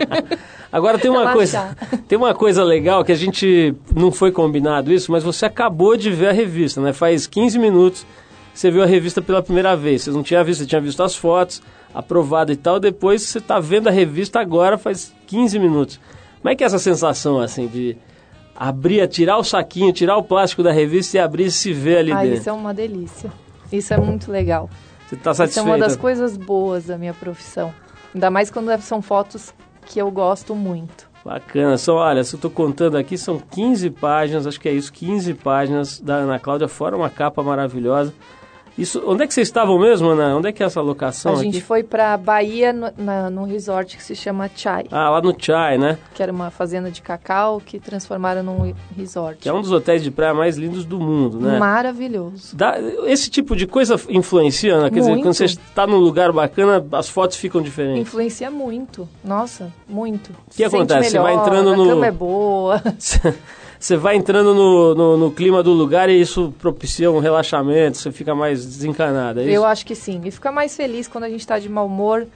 [LAUGHS] Agora tem uma coisa, [LAUGHS] tem uma coisa legal que a gente não foi combinado isso, mas você acabou de ver a revista, né? Faz 15 minutos que você viu a revista pela primeira vez. Você não tinha visto, você tinha visto as fotos, aprovado e tal. Depois você está vendo a revista agora, faz 15 minutos. Como é que é essa sensação assim de abrir, tirar o saquinho, tirar o plástico da revista e abrir e se ver ali Ah, dentro? isso é uma delícia. Isso é muito legal. Você está Isso é satisfeito? uma das coisas boas da minha profissão. Ainda mais quando são fotos que eu gosto muito. Bacana. Só, olha, se eu tô contando aqui, são 15 páginas, acho que é isso, 15 páginas da Ana Cláudia, fora uma capa maravilhosa. Isso, onde é que vocês estavam mesmo, Ana? Onde é que é essa locação a gente aqui? foi pra Bahia no, na, num resort que se chama Chai, Ah, lá no Chai, né? que era uma fazenda de cacau que transformaram num resort. Que é um dos hotéis de praia mais lindos do mundo, né? Maravilhoso. Dá- esse tipo de coisa influencia, Ana? Quer dizer, Muito. quando você está num lugar bacana, as fotos ficam diferentes. Influencia muito. Nossa, muito. O que acontece? Você vai entrando no- A cama é boa. [LAUGHS] Você vai entrando no, no, no clima do lugar e isso propicia um relaxamento, você fica mais desencanado, é isso? Eu acho que sim. E fica mais feliz quando a gente tá de mau humor.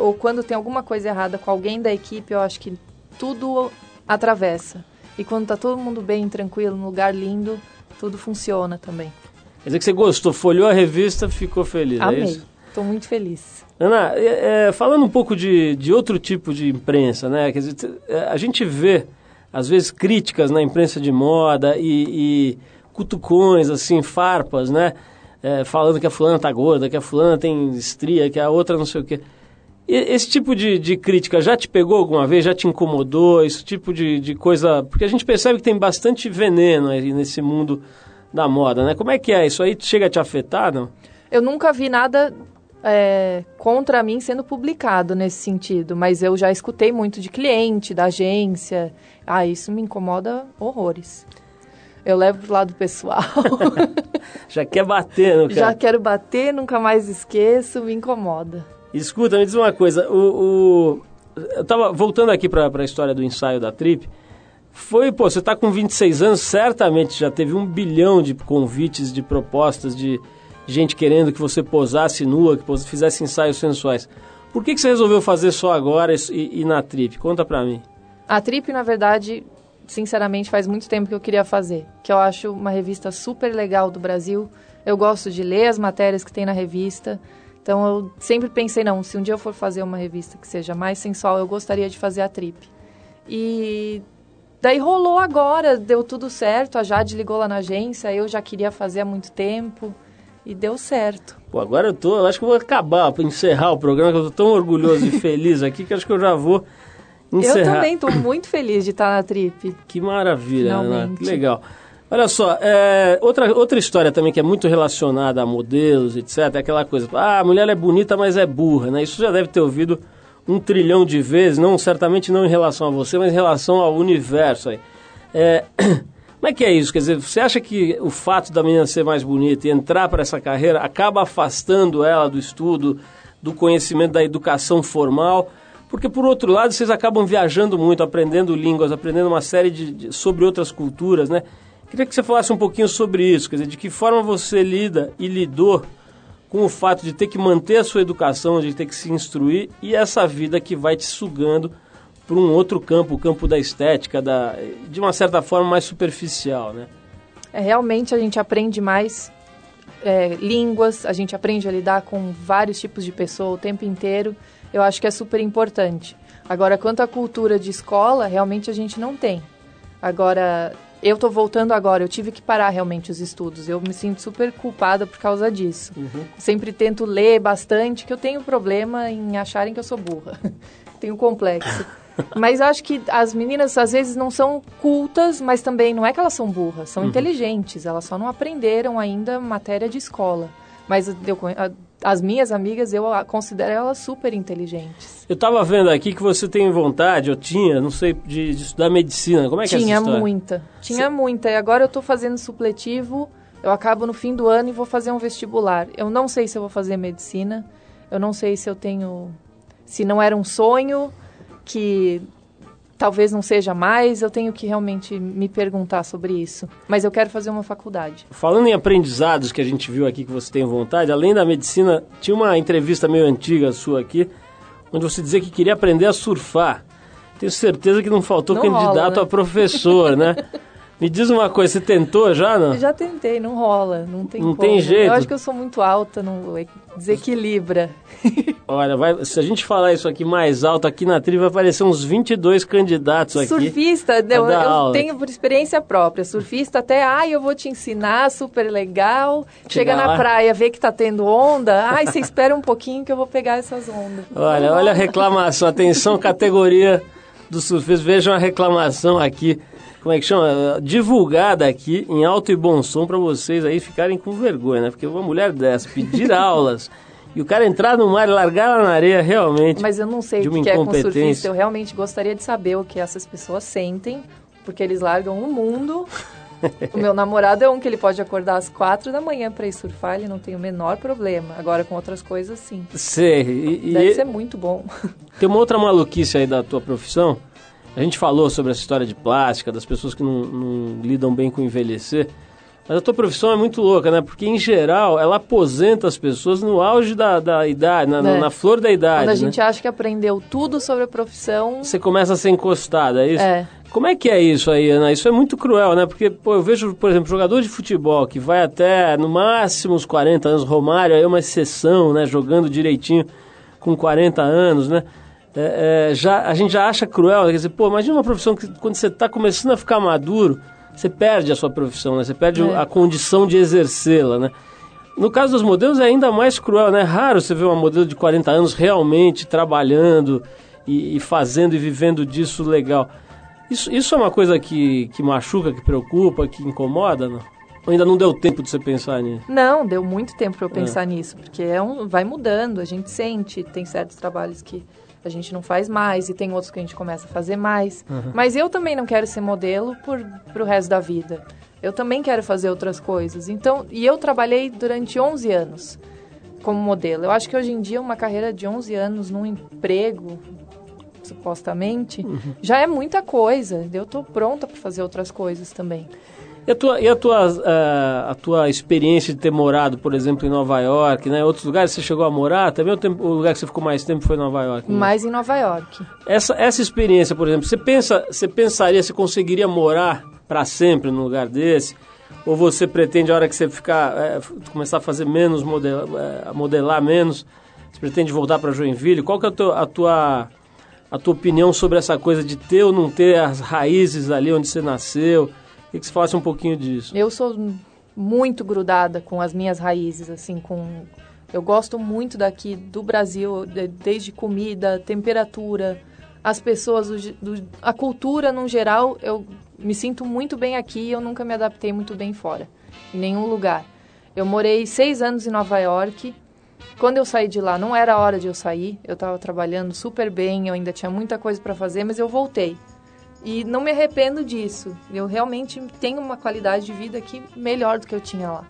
Ou quando tem alguma coisa errada com alguém da equipe, eu acho que tudo atravessa. E quando tá todo mundo bem, tranquilo, num lugar lindo, tudo funciona também. Quer dizer que você gostou, folhou a revista, ficou feliz, é Amei. isso? Tô muito feliz. Ana, é, é, falando um pouco de, de outro tipo de imprensa, né? Quer dizer, é, a gente vê, às vezes, críticas na imprensa de moda e, e cutucões, assim, farpas, né? É, falando que a fulana tá gorda, que a fulana tem estria, que a outra não sei o quê. E- Esse tipo de, de crítica já te pegou alguma vez? Já te incomodou? Esse tipo de, de coisa... Porque a gente percebe que tem bastante veneno aí nesse mundo da moda, né? Como é que é? Isso aí chega a te afetar, não? Eu nunca vi nada é, contra mim sendo publicado nesse sentido, mas eu já escutei muito de cliente, da agência. Ah, isso me incomoda horrores. Eu levo pro lado pessoal. [LAUGHS] Já quer bater no cara? já quero bater, nunca mais esqueço, me incomoda. Escuta, me diz uma coisa. O, o- eu tava voltando aqui para a história do ensaio da Trip. Foi, pô, você tá com 26 anos, certamente já teve um bilhão de convites, de propostas, de gente querendo que você posasse nua, que fizesse ensaios sensuais. Por que, que você resolveu fazer só agora e, e na Trip? Conta pra mim. A Trip, na verdade, sinceramente, faz muito tempo que eu queria fazer. Que eu acho uma revista super legal do Brasil. Eu gosto de ler as matérias que tem na revista. Então eu sempre pensei, não, se um dia eu for fazer uma revista que seja mais sensual, eu gostaria de fazer a Trip. E daí rolou agora, deu tudo certo. A Jade ligou lá na agência, eu já queria fazer há muito tempo. E deu certo. Pô, agora eu tô, eu acho que eu vou acabar, encerrar o programa, que eu tô tão orgulhoso e [LAUGHS] feliz aqui que acho que eu já vou encerrar. Eu também estou muito feliz de estar na Trip. Que maravilha, Ana. Finalmente. Que legal. Olha só, é, outra, outra história também que é muito relacionada a modelos, etc. É aquela coisa, ah, a mulher é bonita, mas é burra, né? Isso já deve ter ouvido um trilhão de vezes, não certamente não em relação a você, mas em relação ao universo aí. É, [CLEARS THROAT] como é que é isso? Quer dizer, você acha que o fato da menina ser mais bonita e entrar para essa carreira acaba afastando ela do estudo, do conhecimento da educação formal? Porque, por outro lado, vocês acabam viajando muito, aprendendo línguas, aprendendo uma série de, de- sobre outras culturas, né? Queria que você falasse um pouquinho sobre isso, quer dizer, de que forma você lida e lidou com o fato de ter que manter a sua educação, de ter que se instruir e essa vida que vai te sugando para um outro campo, o campo da estética, da, de uma certa forma mais superficial, né? É, realmente a gente aprende mais é, línguas, a gente aprende a lidar com vários tipos de pessoa o tempo inteiro. Eu acho que é super importante. Agora, quanto à cultura de escola, realmente a gente não tem. Agora, eu tô voltando agora, eu tive que parar realmente os estudos. Eu me sinto super culpada por causa disso. Sempre tento ler bastante, que eu tenho problema em acharem que eu sou burra. [LAUGHS] tenho complexo. Mas acho que as meninas às vezes não são cultas, mas também não é que elas são burras, são inteligentes. Elas só não aprenderam ainda matéria de escola. Mas eu as minhas amigas, eu considero elas super inteligentes. Eu estava vendo aqui que você tem vontade, eu tinha, não sei, de, de estudar medicina. Como é que é Tinha muita. Tinha muita. E agora eu tô fazendo supletivo. Eu acabo no fim do ano e vou fazer um vestibular. Eu não sei se eu vou fazer medicina. Eu não sei se eu tenho. Se não era um sonho que talvez não seja mais, eu tenho que realmente me perguntar sobre isso. Mas eu quero fazer uma faculdade. Falando em aprendizados que a gente viu aqui que você tem vontade, além da medicina, tinha uma entrevista meio antiga sua aqui, onde você dizia que queria aprender a surfar. Tenho certeza que não faltou Não candidato rola, né? a professor, né? [LAUGHS] Me diz uma coisa, você tentou já, não? Eu já tentei, não rola, não tem Não como. tem jeito? Eu acho que eu sou muito alta, não desequilibra. [LAUGHS] Olha, vai- se a gente falar isso aqui mais alto aqui na trilha, vai aparecer uns 22 candidatos aqui. Surfista, eu, eu tenho por experiência própria. Surfista até, ai, eu vou te ensinar, super legal. Chega Chega na praia, vê que tá tendo onda, ai, você espera um pouquinho que eu vou pegar essas ondas. [LAUGHS] Olha, olha a reclamação. Atenção, categoria do surfistas. Vejam a reclamação aqui. Como é que chama? Divulgada aqui em alto e bom som para vocês aí ficarem com vergonha, né? Porque uma mulher dessa pedir [LAUGHS] aulas e o cara entrar no mar e largar ela na areia realmente. Mas eu não sei de o que é com surfista. Eu realmente gostaria de saber o que essas pessoas sentem, porque eles largam o mundo. o meu namorado é um que ele pode acordar às quatro da manhã para ir surfar, ele não tem o menor problema. Agora com outras coisas, sim. Sei. E, e Deve ser muito bom. tem uma outra maluquice aí da tua profissão. A gente falou sobre essa história de plástica, das pessoas que não, não lidam bem com envelhecer. Mas a tua profissão é muito louca, né? Porque, em geral, ela aposenta as pessoas no auge da, da idade, na, É. na flor da idade. Quando a né? gente acha que aprendeu tudo sobre a profissão, Você começa a ser encostado, é isso? É. Como é que é isso aí, Ana? Isso é muito cruel, né? Porque, pô, eu vejo, por exemplo, jogador de futebol que vai até, no máximo, uns 40 anos. Romário aí é uma exceção, né? Jogando direitinho com 40 anos, né? É, é, já, a gente já acha cruel, quer dizer, pô, imagina uma profissão que quando você está começando a ficar maduro, você perde a sua profissão, né? Você perde É. a condição de exercê-la, né? No caso dos modelos é ainda mais cruel, né? É raro você ver uma modelo de 40 anos realmente trabalhando e, e fazendo e vivendo disso legal. Isso, isso é uma coisa que, que machuca, que preocupa, que incomoda, não? Ou ainda não deu tempo de você pensar nisso? Não, deu muito tempo para eu pensar nisso, porque é um, vai mudando, a gente sente, tem certos trabalhos que a gente não faz mais e tem outros que a gente começa a fazer mais. Mas eu também não quero ser modelo por pro resto da vida. Eu também quero fazer outras coisas. Então, e eu trabalhei durante 11 anos como modelo. Eu acho que hoje em dia uma carreira de 11 anos num emprego supostamente já é muita coisa. Eu tô pronta para fazer outras coisas também. E a tua, e a tua, a tua experiência de ter morado, por exemplo, em Nova York, né? Outros lugares você chegou a morar? Também o, tempo, o lugar que você ficou mais tempo foi Nova York? né? Mais em Nova York. Essa, essa experiência, por exemplo, você pensa, você pensaria, você conseguiria morar para sempre num lugar desse? Ou você pretende, a hora que você ficar, é, começar a fazer menos, modela, é, a modelar menos, você pretende voltar para Joinville? Qual que é a tua, a tua, a tua opinião sobre essa coisa de ter ou não ter as raízes ali onde você nasceu? Que você falasse um pouquinho disso. Eu sou muito grudada com as minhas raízes, assim, com... Eu gosto muito daqui do Brasil, de- desde comida, temperatura, as pessoas, o ge- do- a cultura no geral. Eu me sinto muito bem aqui e eu nunca me adaptei muito bem fora, em nenhum lugar. Eu morei seis anos em Nova York. Quando eu saí de lá, não era hora de eu sair. Eu estava trabalhando super bem, eu ainda tinha muita coisa para fazer, mas eu voltei. E não me arrependo disso. Eu realmente tenho uma qualidade de vida aqui melhor do que eu tinha lá.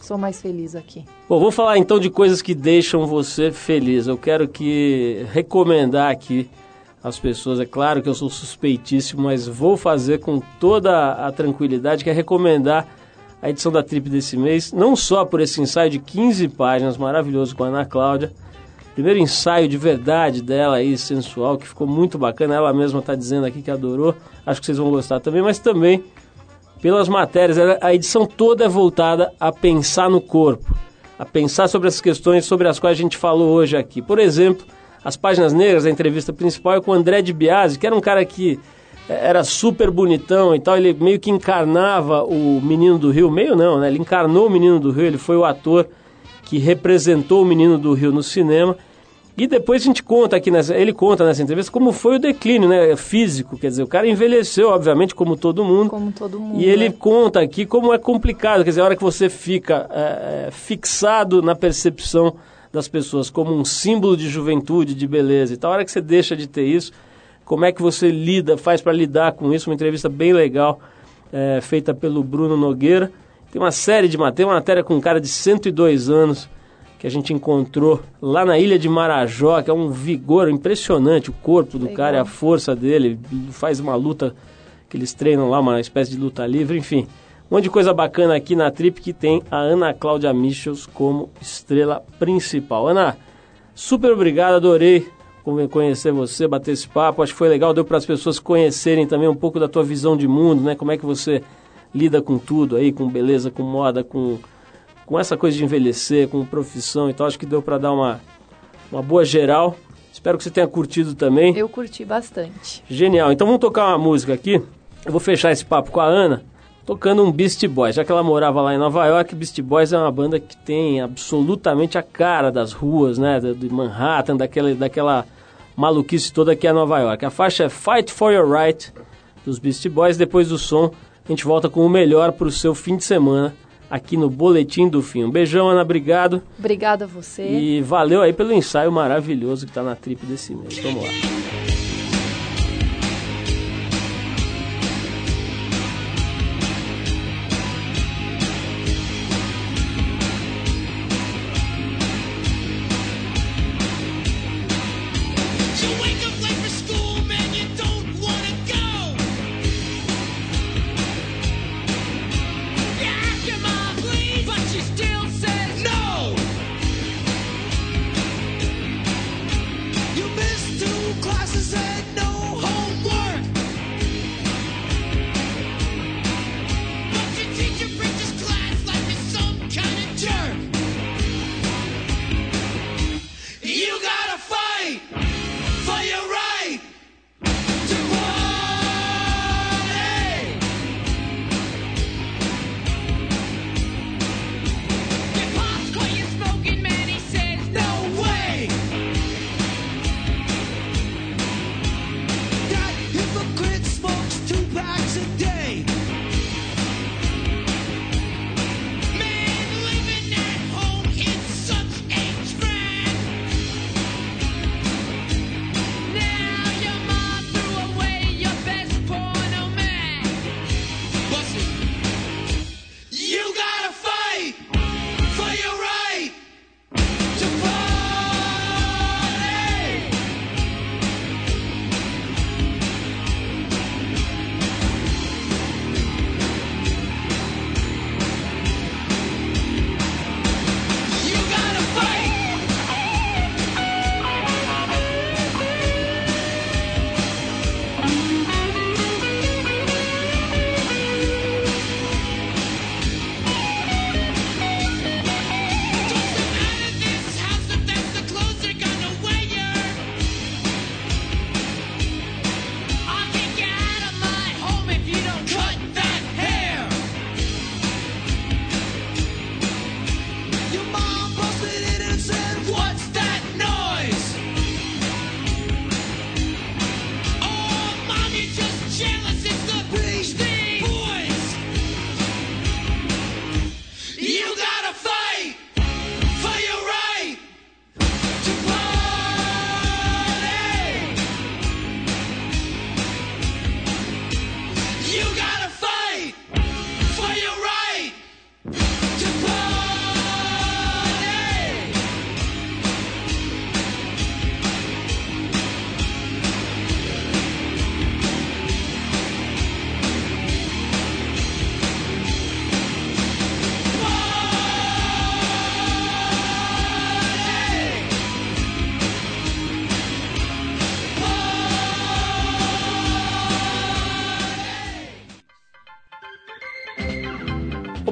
Sou mais feliz aqui. Bom, vamos falar então de coisas que deixam você feliz. Eu quero que recomendar aqui às pessoas. É claro que eu sou suspeitíssimo, mas vou fazer com toda a tranquilidade, que é recomendar a edição da Trip desse mês, não só por esse ensaio de 15 páginas maravilhoso com a Ana Cláudia, primeiro ensaio de verdade dela aí, sensual, que ficou muito bacana, ela mesma está dizendo aqui que adorou, acho que vocês vão gostar também, mas também pelas matérias. A edição toda é voltada a pensar no corpo, a pensar sobre as questões sobre as quais a gente falou hoje aqui. Por exemplo, as páginas negras, a entrevista principal é com o André de Biasi, que era um cara que eh, era super bonitão e tal, ele meio que encarnava o Menino do Rio, meio não, né? Ele encarnou o Menino do Rio, ele foi o ator que representou o Menino do Rio no cinema. E depois a gente conta aqui, nessa, ele conta nessa entrevista como foi o declínio né, físico, quer dizer, o cara envelheceu, obviamente, como todo mundo. Como todo mundo. E ele né? conta aqui como é complicado, quer dizer, a hora que você fica é, é, fixado na percepção das pessoas como um símbolo de juventude, de beleza e tal, a hora que você deixa de ter isso, como é que você lida, faz para lidar com isso, uma entrevista bem legal, é, feita pelo Bruno Nogueira. Tem uma série de matérias, uma matéria com um cara de 102 anos, que a gente encontrou lá na ilha de Marajó, que é um vigor impressionante, o corpo do Legal. cara a força dele, ele faz uma luta que eles treinam lá, uma espécie de luta livre, enfim. Um monte de coisa bacana aqui na Trip que tem a Ana Cláudia Michels como estrela principal. Ana, super obrigado, adorei conhe- conhecer você, bater esse papo. Acho que foi legal, deu para as pessoas conhecerem também um pouco da tua visão de mundo, né? Como é que você lida com tudo aí, com beleza, com moda, com, com essa coisa de envelhecer, com profissão e tal. Acho que deu para dar uma, uma boa geral. Espero que você tenha curtido também. Eu curti bastante. Genial. Então vamos tocar uma música aqui. Eu vou fechar esse papo com a Ana tocando um Beast Boys. Já que ela morava lá em Nova York, Beast Boys é uma banda que tem absolutamente a cara das ruas, né? de- De Manhattan, daquela, daquela maluquice toda que é Nova York. A faixa é Fight for Your Right dos Beast Boys. Depois do som, a gente volta com o melhor para o seu fim de semana aqui no Boletim do Fim. Um beijão, Ana. Obrigado. Obrigada a você. E valeu aí pelo ensaio maravilhoso que tá na trip desse mês. Vamos lá.